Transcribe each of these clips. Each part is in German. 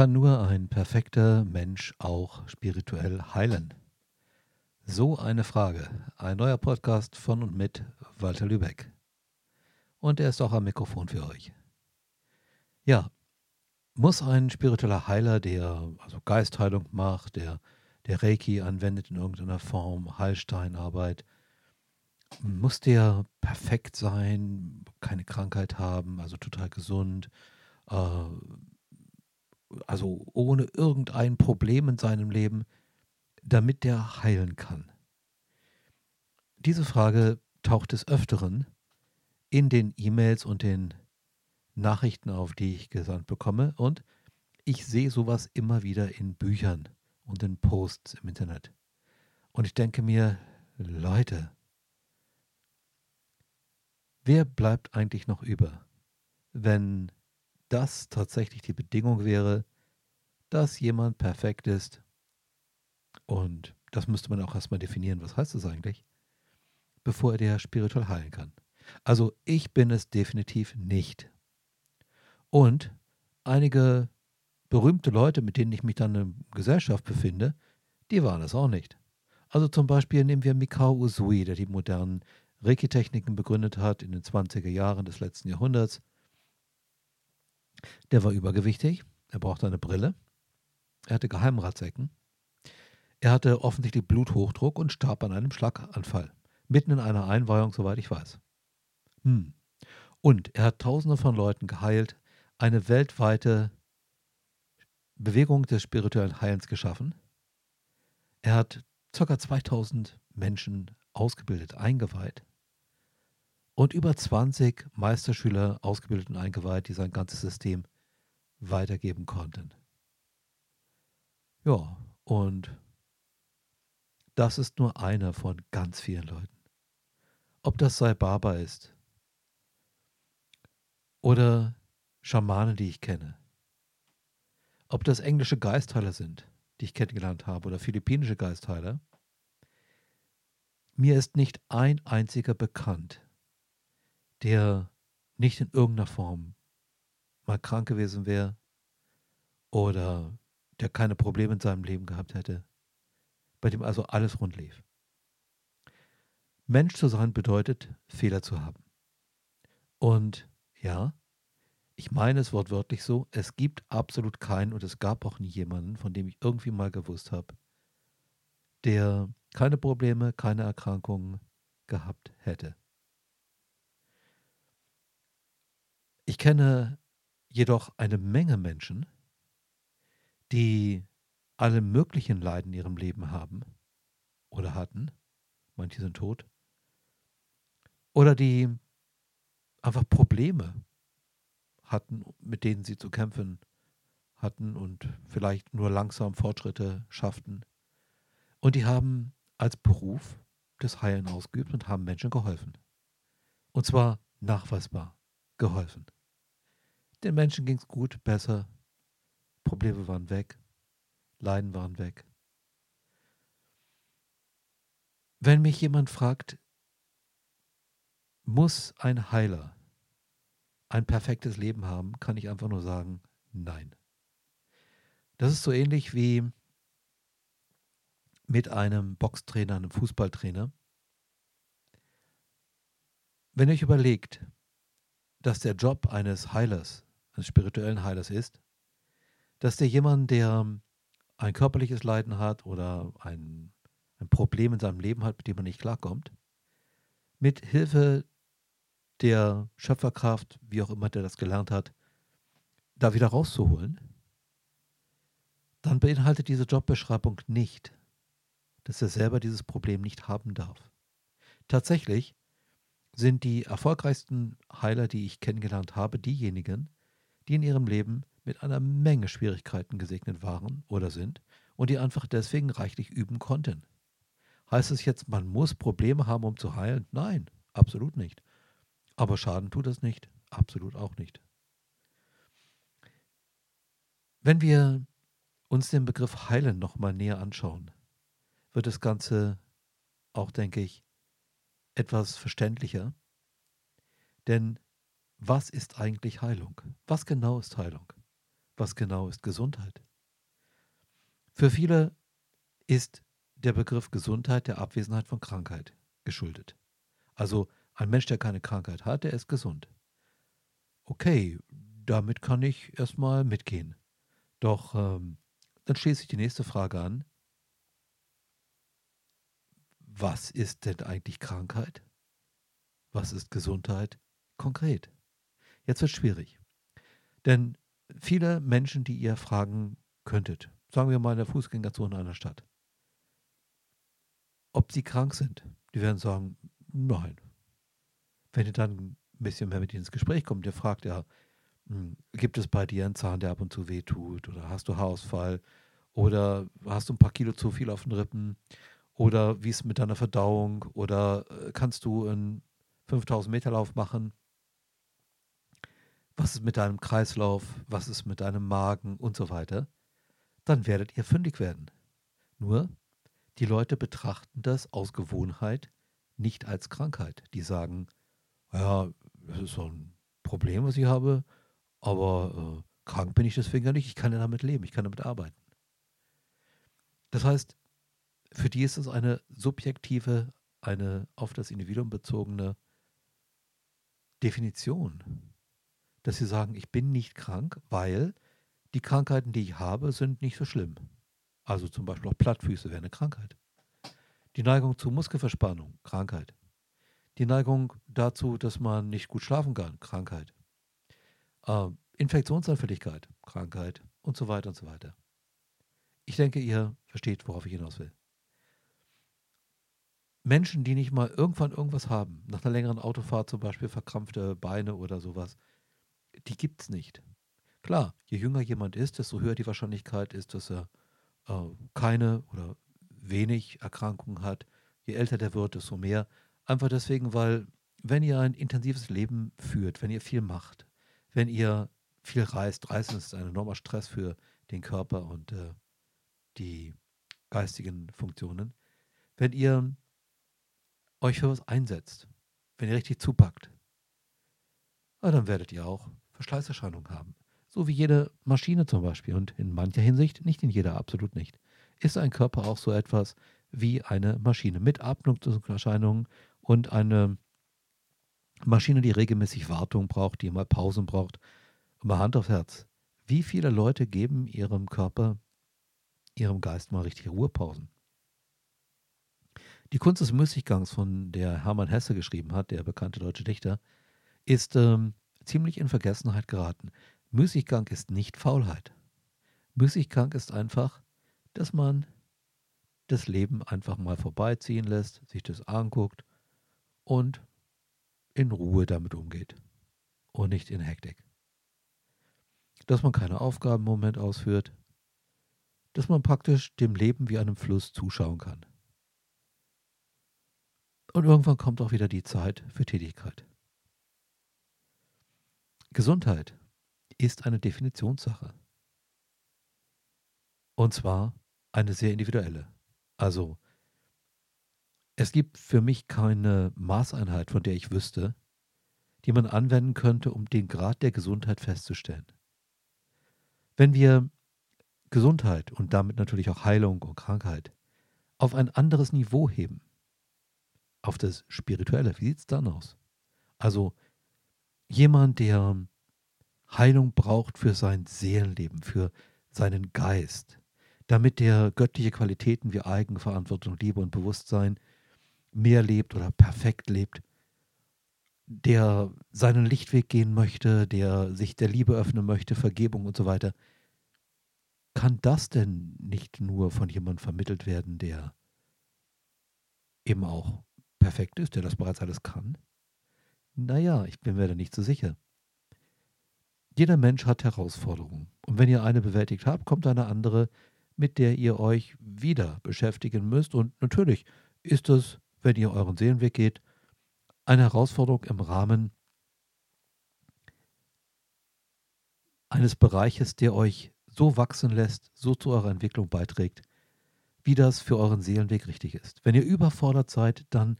Kann nur ein perfekter Mensch auch spirituell heilen? So eine Frage. Ein neuer Podcast von und mit Walter Lübeck. Und er ist auch am Mikrofon für euch. Ja, muss ein spiritueller Heiler, der also Geistheilung macht, der, der Reiki anwendet in irgendeiner Form, Heilsteinarbeit, muss der perfekt sein, keine Krankheit haben, also total gesund, äh, also ohne irgendein Problem in seinem Leben, damit der heilen kann? Diese Frage taucht des Öfteren in den E-Mails und den Nachrichten auf, die ich gesandt bekomme. Und ich sehe sowas immer wieder in Büchern und in Posts im Internet. Und ich denke mir, Leute, wer bleibt eigentlich noch über, wenn das tatsächlich die Bedingung wäre, dass jemand perfekt ist. Und das müsste man auch erstmal definieren, was heißt das eigentlich, bevor er der spirituell heilen kann. Also ich bin es definitiv nicht. Und einige berühmte Leute, mit denen ich mich dann in Gesellschaft befinde, die waren es auch nicht. Also zum Beispiel nehmen wir Mikao Usui, der die modernen Reiki-Techniken begründet hat in den 20er Jahren des letzten Jahrhunderts. Der war übergewichtig, er brauchte eine Brille, er hatte Geheimratsecken, er hatte offensichtlich Bluthochdruck und starb an einem Schlaganfall. Mitten in einer Einweihung, soweit ich weiß. Hm. Und er hat Tausende von Leuten geheilt, eine weltweite Bewegung des spirituellen Heilens geschaffen. Er hat ca. 2000 Menschen ausgebildet, eingeweiht und über 20 Meisterschüler ausgebildet und eingeweiht, die sein ganzes System weitergeben konnten. Ja, und das ist nur einer von ganz vielen Leuten. Ob das Sai Baba ist oder Schamanen, die ich kenne. Ob das englische Geistheiler sind, die ich kennengelernt habe, oder philippinische Geistheiler. Mir ist nicht ein einziger bekannt, der nicht in irgendeiner Form mal krank gewesen wäre oder der keine Probleme in seinem Leben gehabt hätte, bei dem also alles rund lief. Mensch zu sein bedeutet, Fehler zu haben. Und ja, ich meine es wortwörtlich so, es gibt absolut keinen und es gab auch nie jemanden, von dem ich irgendwie mal gewusst habe, der keine Probleme, keine Erkrankungen gehabt hätte. Ich kenne jedoch eine Menge Menschen, die alle möglichen Leiden in ihrem Leben haben oder hatten, manche sind tot, oder die einfach Probleme hatten, mit denen sie zu kämpfen hatten und vielleicht nur langsam Fortschritte schafften. Und die haben als Beruf das Heilen ausgeübt und haben Menschen geholfen. Und zwar nachweisbar geholfen. Den Menschen ging es gut, besser. Probleme waren weg. Leiden waren weg. Wenn mich jemand fragt, muss ein Heiler ein perfektes Leben haben, kann ich einfach nur sagen, nein. Das ist so ähnlich wie mit einem Boxtrainer, einem Fußballtrainer. Wenn ihr euch überlegt, dass der Job eines Heilers eines spirituellen Heilers ist, dass der jemand, der ein körperliches Leiden hat oder ein, ein Problem in seinem Leben hat, mit dem er nicht klarkommt, mit Hilfe der Schöpferkraft, wie auch immer der das gelernt hat, da wieder rauszuholen, dann beinhaltet diese Jobbeschreibung nicht, dass er selber dieses Problem nicht haben darf. Tatsächlich sind die erfolgreichsten Heiler, die ich kennengelernt habe, diejenigen, die in ihrem Leben mit einer Menge Schwierigkeiten gesegnet waren oder sind und die einfach deswegen reichlich üben konnten. Heißt es jetzt, man muss Probleme haben, um zu heilen? Nein, absolut nicht. Aber Schaden tut es nicht, absolut auch nicht. Wenn wir uns den Begriff heilen nochmal näher anschauen, wird das Ganze auch, denke ich, etwas verständlicher. Denn was ist eigentlich Heilung? Was genau ist Heilung? Was genau ist Gesundheit? Für viele ist der Begriff Gesundheit der Abwesenheit von Krankheit geschuldet. Also ein Mensch, der keine Krankheit hat, der ist gesund. Okay, damit kann ich erstmal mitgehen. Doch ähm, dann schließe ich die nächste Frage an. Was ist denn eigentlich Krankheit? Was ist Gesundheit konkret? Jetzt wird es schwierig. Denn viele Menschen, die ihr fragen könntet, sagen wir mal in der Fußgängerzone einer Stadt, ob sie krank sind, die werden sagen, nein. Wenn ihr dann ein bisschen mehr mit ihnen ins Gespräch kommt, ihr fragt ja, hm, gibt es bei dir einen Zahn, der ab und zu wehtut? Oder hast du Haarausfall? Oder hast du ein paar Kilo zu viel auf den Rippen? Oder wie ist es mit deiner Verdauung? Oder äh, kannst du einen 5000 Meter Lauf machen? Was ist mit deinem Kreislauf? Was ist mit deinem Magen und so weiter? Dann werdet ihr fündig werden. Nur, die Leute betrachten das aus Gewohnheit nicht als Krankheit. Die sagen, ja, das ist so ein Problem, was ich habe, aber äh, krank bin ich deswegen ja nicht. Ich kann ja damit leben, ich kann damit arbeiten. Das heißt, für die ist es eine subjektive, eine auf das Individuum bezogene Definition, dass sie sagen, ich bin nicht krank, weil die Krankheiten, die ich habe, sind nicht so schlimm. Also zum Beispiel auch Plattfüße wäre eine Krankheit. Die Neigung zu Muskelverspannung, Krankheit. Die Neigung dazu, dass man nicht gut schlafen kann, Krankheit. Äh, Infektionsanfälligkeit, Krankheit und so weiter und so weiter. Ich denke, ihr versteht, worauf ich hinaus will. Menschen, die nicht mal irgendwann irgendwas haben, nach einer längeren Autofahrt zum Beispiel verkrampfte Beine oder sowas, die gibt es nicht. Klar, je jünger jemand ist, desto höher die Wahrscheinlichkeit ist, dass er äh, keine oder wenig Erkrankungen hat. Je älter der wird, desto mehr. Einfach deswegen, weil wenn ihr ein intensives Leben führt, wenn ihr viel macht, wenn ihr viel reist, Reisen ist ein enormer Stress für den Körper und äh, die geistigen Funktionen. Wenn ihr euch für was einsetzt, wenn ihr richtig zupackt, dann werdet ihr auch Verschleißerscheinungen haben. So wie jede Maschine zum Beispiel. Und in mancher Hinsicht, nicht in jeder, absolut nicht, ist ein Körper auch so etwas wie eine Maschine mit Abnutzungserscheinungen und eine Maschine, die regelmäßig Wartung braucht, die mal Pausen braucht. mal Hand aufs Herz. Wie viele Leute geben ihrem Körper, ihrem Geist mal richtige Ruhepausen? Die Kunst des Müßiggangs, von der Hermann Hesse geschrieben hat, der bekannte deutsche Dichter, ist ähm, ziemlich in Vergessenheit geraten. Müßiggang ist nicht Faulheit. Müßiggang ist einfach, dass man das Leben einfach mal vorbeiziehen lässt, sich das anguckt und in Ruhe damit umgeht und nicht in Hektik. Dass man keine Aufgaben im Moment ausführt, dass man praktisch dem Leben wie einem Fluss zuschauen kann. Und irgendwann kommt auch wieder die Zeit für Tätigkeit. Gesundheit ist eine Definitionssache. Und zwar eine sehr individuelle. Also, es gibt für mich keine Maßeinheit, von der ich wüsste, die man anwenden könnte, um den Grad der Gesundheit festzustellen. Wenn wir Gesundheit und damit natürlich auch Heilung und Krankheit auf ein anderes Niveau heben, auf das Spirituelle, wie sieht es dann aus? Also jemand, der Heilung braucht für sein Seelenleben, für seinen Geist, damit der göttliche Qualitäten wie Eigenverantwortung, Liebe und Bewusstsein mehr lebt oder perfekt lebt, der seinen Lichtweg gehen möchte, der sich der Liebe öffnen möchte, Vergebung und so weiter, kann das denn nicht nur von jemandem vermittelt werden, der eben auch perfekt ist, der das bereits alles kann? Naja, ich bin mir da nicht so sicher. Jeder Mensch hat Herausforderungen. Und wenn ihr eine bewältigt habt, kommt eine andere, mit der ihr euch wieder beschäftigen müsst. Und natürlich ist es, wenn ihr euren Seelenweg geht, eine Herausforderung im Rahmen eines Bereiches, der euch so wachsen lässt, so zu eurer Entwicklung beiträgt, wie das für euren Seelenweg richtig ist. Wenn ihr überfordert seid, dann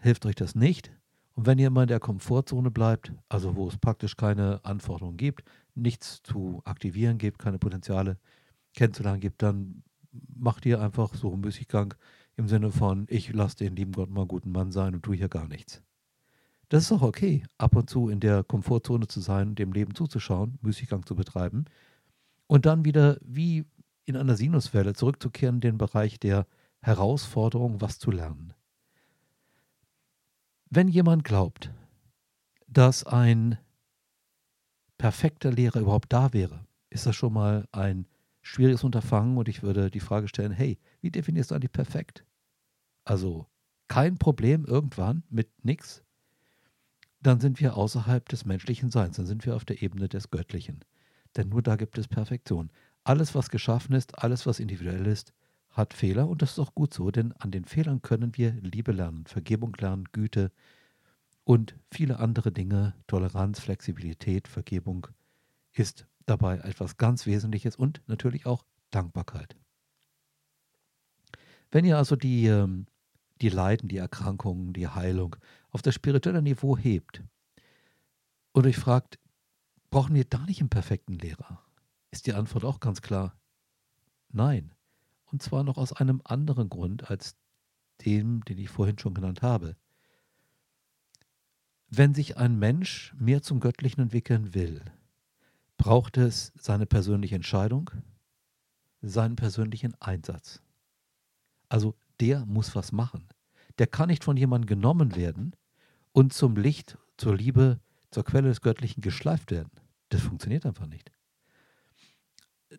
hilft euch das nicht. Und wenn ihr immer in der Komfortzone bleibt, also wo es praktisch keine Anforderungen gibt, nichts zu aktivieren gibt, keine Potenziale kennenzulernen gibt, dann macht ihr einfach so einen Müßiggang im Sinne von, ich lasse den lieben Gott mal guten Mann sein und tue hier gar nichts. Das ist auch okay, ab und zu in der Komfortzone zu sein, dem Leben zuzuschauen, Müßiggang zu betreiben und dann wieder wie in einer Sinuswelle zurückzukehren in den Bereich der Herausforderung, was zu lernen. Wenn jemand glaubt, dass ein perfekter Lehrer überhaupt da wäre, ist das schon mal ein schwieriges Unterfangen und ich würde die Frage stellen, hey, wie definierst du eigentlich perfekt? Also kein Problem irgendwann mit nichts, dann sind wir außerhalb des menschlichen Seins, dann sind wir auf der Ebene des Göttlichen. Denn nur da gibt es Perfektion. Alles, was geschaffen ist, alles, was individuell ist, hat Fehler und das ist auch gut so, denn an den Fehlern können wir Liebe lernen, Vergebung lernen, Güte und viele andere Dinge, Toleranz, Flexibilität, Vergebung ist dabei etwas ganz Wesentliches und natürlich auch Dankbarkeit. Wenn ihr also die, ähm, die Leiden, die Erkrankungen, die Heilung auf das spirituelle Niveau hebt und euch fragt, brauchen wir da nicht einen perfekten Lehrer? Ist die Antwort auch ganz klar, nein. Und zwar noch aus einem anderen Grund als dem, den ich vorhin schon genannt habe. Wenn sich ein Mensch mehr zum Göttlichen entwickeln will, braucht es seine persönliche Entscheidung, seinen persönlichen Einsatz. Also der muss was machen. Der kann nicht von jemandem genommen werden und zum Licht, zur Liebe, zur Quelle des Göttlichen geschleift werden. Das funktioniert einfach nicht.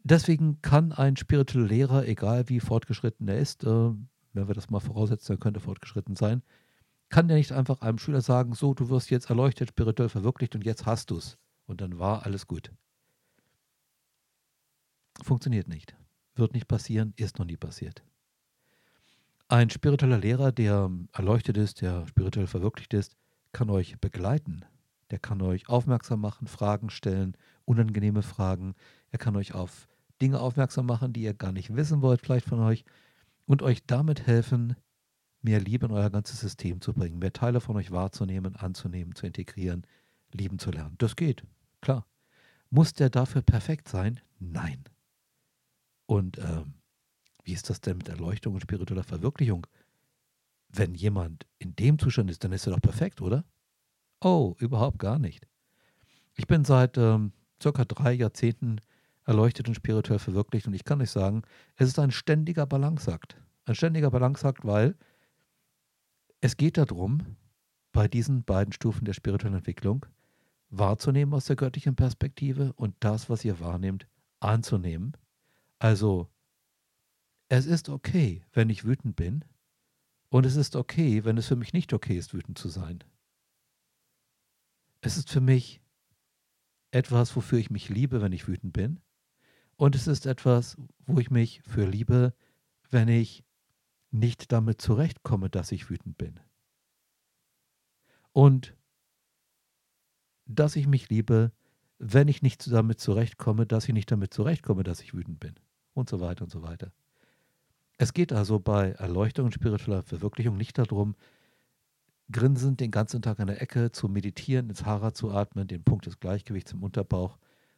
Deswegen kann ein spiritueller Lehrer, egal wie fortgeschritten er ist, äh, wenn wir das mal voraussetzen, er könnte fortgeschritten sein, kann der nicht einfach einem Schüler sagen, so, du wirst jetzt erleuchtet, spirituell verwirklicht und jetzt hast du es. Und dann war alles gut. Funktioniert nicht. Wird nicht passieren, ist noch nie passiert. Ein spiritueller Lehrer, der erleuchtet ist, der spirituell verwirklicht ist, kann euch begleiten. Der kann euch aufmerksam machen, Fragen stellen, unangenehme Fragen. Er kann euch auf Dinge aufmerksam machen, die ihr gar nicht wissen wollt, vielleicht von euch, und euch damit helfen, mehr Liebe in euer ganzes System zu bringen, mehr Teile von euch wahrzunehmen, anzunehmen, zu integrieren, lieben zu lernen. Das geht, klar. Muss der dafür perfekt sein? Nein. Und ähm, wie ist das denn mit Erleuchtung und spiritueller Verwirklichung? Wenn jemand in dem Zustand ist, dann ist er doch perfekt, oder? Oh, überhaupt gar nicht. Ich bin seit ähm, circa drei Jahrzehnten erleuchtet und spirituell verwirklicht und ich kann euch sagen, es ist ein ständiger Balanceakt. Ein ständiger Balanceakt, weil es geht darum, bei diesen beiden Stufen der spirituellen Entwicklung wahrzunehmen aus der göttlichen Perspektive und das, was ihr wahrnehmt, anzunehmen also, es ist okay, wenn ich wütend bin. Und es ist okay, wenn es für mich nicht okay ist, wütend zu sein. Es ist für mich etwas, wofür ich mich liebe, wenn ich wütend bin. Und es ist etwas, wo ich mich für liebe, wenn ich nicht damit zurechtkomme, dass ich wütend bin. Und dass ich mich liebe, wenn ich nicht damit zurechtkomme, dass ich nicht damit zurechtkomme, dass ich wütend bin und so weiter und so weiter. Es geht also bei Erleuchtung und spiritueller Verwirklichung nicht darum, grinsend den ganzen Tag an der Ecke zu meditieren, ins Hara zu atmen, den Punkt des Gleichgewichts im Unterbauch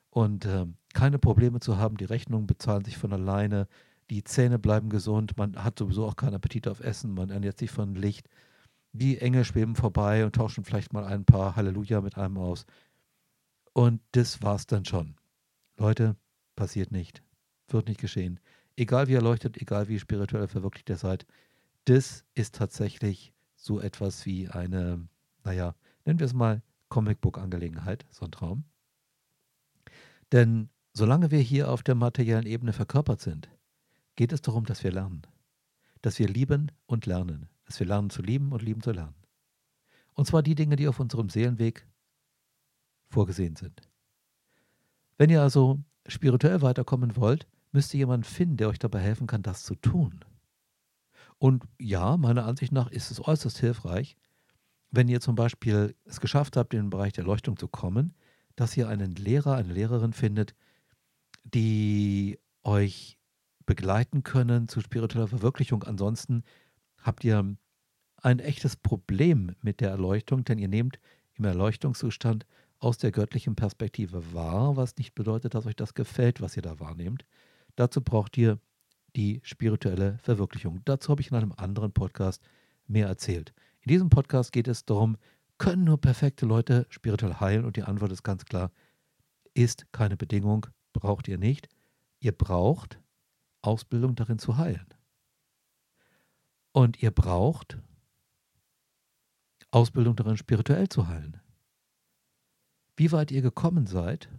und äh, keine Probleme zu haben. Die Rechnungen bezahlen sich von alleine, die Zähne bleiben gesund, man hat sowieso auch keinen Appetit auf Essen, man ernährt sich von Licht. Die Engel schweben vorbei und tauschen vielleicht mal ein paar Halleluja mit einem aus. Und das war's dann schon. Leute, passiert nicht wird nicht geschehen. Egal wie erleuchtet, egal wie spirituell verwirklicht ihr seid, das ist tatsächlich so etwas wie eine, naja, nennen wir es mal Comicbook-Angelegenheit, so ein Traum. Denn solange wir hier auf der materiellen Ebene verkörpert sind, geht es darum, dass wir lernen. Dass wir lieben und lernen. Dass wir lernen zu lieben und lieben zu lernen. Und zwar die Dinge, die auf unserem Seelenweg vorgesehen sind. Wenn ihr also spirituell weiterkommen wollt, müsst ihr jemanden finden, der euch dabei helfen kann, das zu tun. Und ja, meiner Ansicht nach ist es äußerst hilfreich, wenn ihr zum Beispiel es geschafft habt, in den Bereich der Leuchtung zu kommen, dass ihr einen Lehrer, eine Lehrerin findet, die euch begleiten können zu spiritueller Verwirklichung. Ansonsten habt ihr ein echtes Problem mit der Erleuchtung, denn ihr nehmt im Erleuchtungszustand aus der göttlichen Perspektive wahr, was nicht bedeutet, dass euch das gefällt, was ihr da wahrnehmt. Dazu braucht ihr die spirituelle Verwirklichung. Dazu habe ich in einem anderen Podcast mehr erzählt. In diesem Podcast geht es darum, können nur perfekte Leute spirituell heilen? Und die Antwort ist ganz klar, ist keine Bedingung, braucht ihr nicht. Ihr braucht Ausbildung darin zu heilen. Und ihr braucht Ausbildung darin, spirituell zu heilen. Wie weit ihr gekommen seid,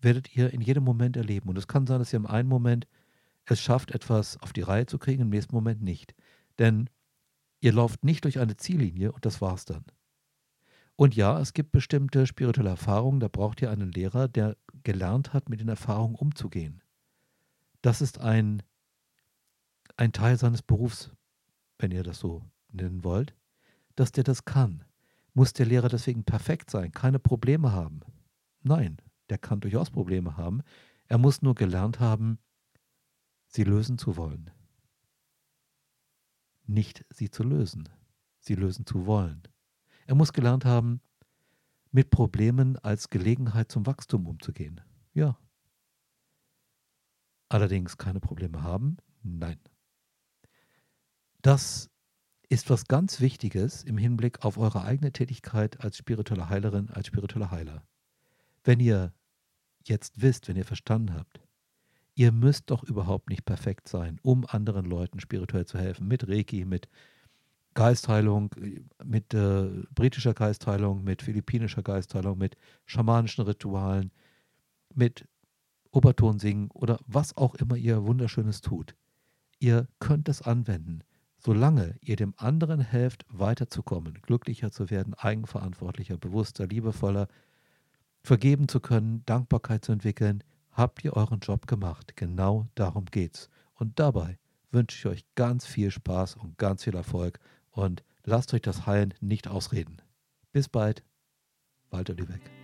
werdet ihr in jedem Moment erleben. Und es kann sein, dass ihr im einen Moment es schafft, etwas auf die Reihe zu kriegen, im nächsten Moment nicht. Denn ihr lauft nicht durch eine Ziellinie und das war's dann. Und ja, es gibt bestimmte spirituelle Erfahrungen, da braucht ihr einen Lehrer, der gelernt hat, mit den Erfahrungen umzugehen. Das ist ein, ein Teil seines Berufs, wenn ihr das so nennen wollt, dass der das kann. Muss der Lehrer deswegen perfekt sein, keine Probleme haben? Nein, der kann durchaus Probleme haben. Er muss nur gelernt haben, sie lösen zu wollen. Nicht sie zu lösen, sie lösen zu wollen. Er muss gelernt haben, mit Problemen als Gelegenheit zum Wachstum umzugehen. Ja. Allerdings keine Probleme haben? Nein. Das ist was ganz Wichtiges im Hinblick auf eure eigene Tätigkeit als spirituelle Heilerin, als spiritueller Heiler. Wenn ihr jetzt wisst, wenn ihr verstanden habt, ihr müsst doch überhaupt nicht perfekt sein, um anderen Leuten spirituell zu helfen, mit Reiki, mit Geistheilung, mit äh, britischer Geistheilung, mit philippinischer Geistheilung, mit schamanischen Ritualen, mit Oberton singen oder was auch immer ihr Wunderschönes tut. Ihr könnt es anwenden, solange ihr dem anderen helft, weiterzukommen, glücklicher zu werden, eigenverantwortlicher, bewusster, liebevoller, vergeben zu können, Dankbarkeit zu entwickeln, habt ihr euren Job gemacht. Genau darum geht's. Und dabei wünsche ich euch ganz viel Spaß und ganz viel Erfolg und lasst euch das Heilen nicht ausreden. Bis bald, Walter Lübeck.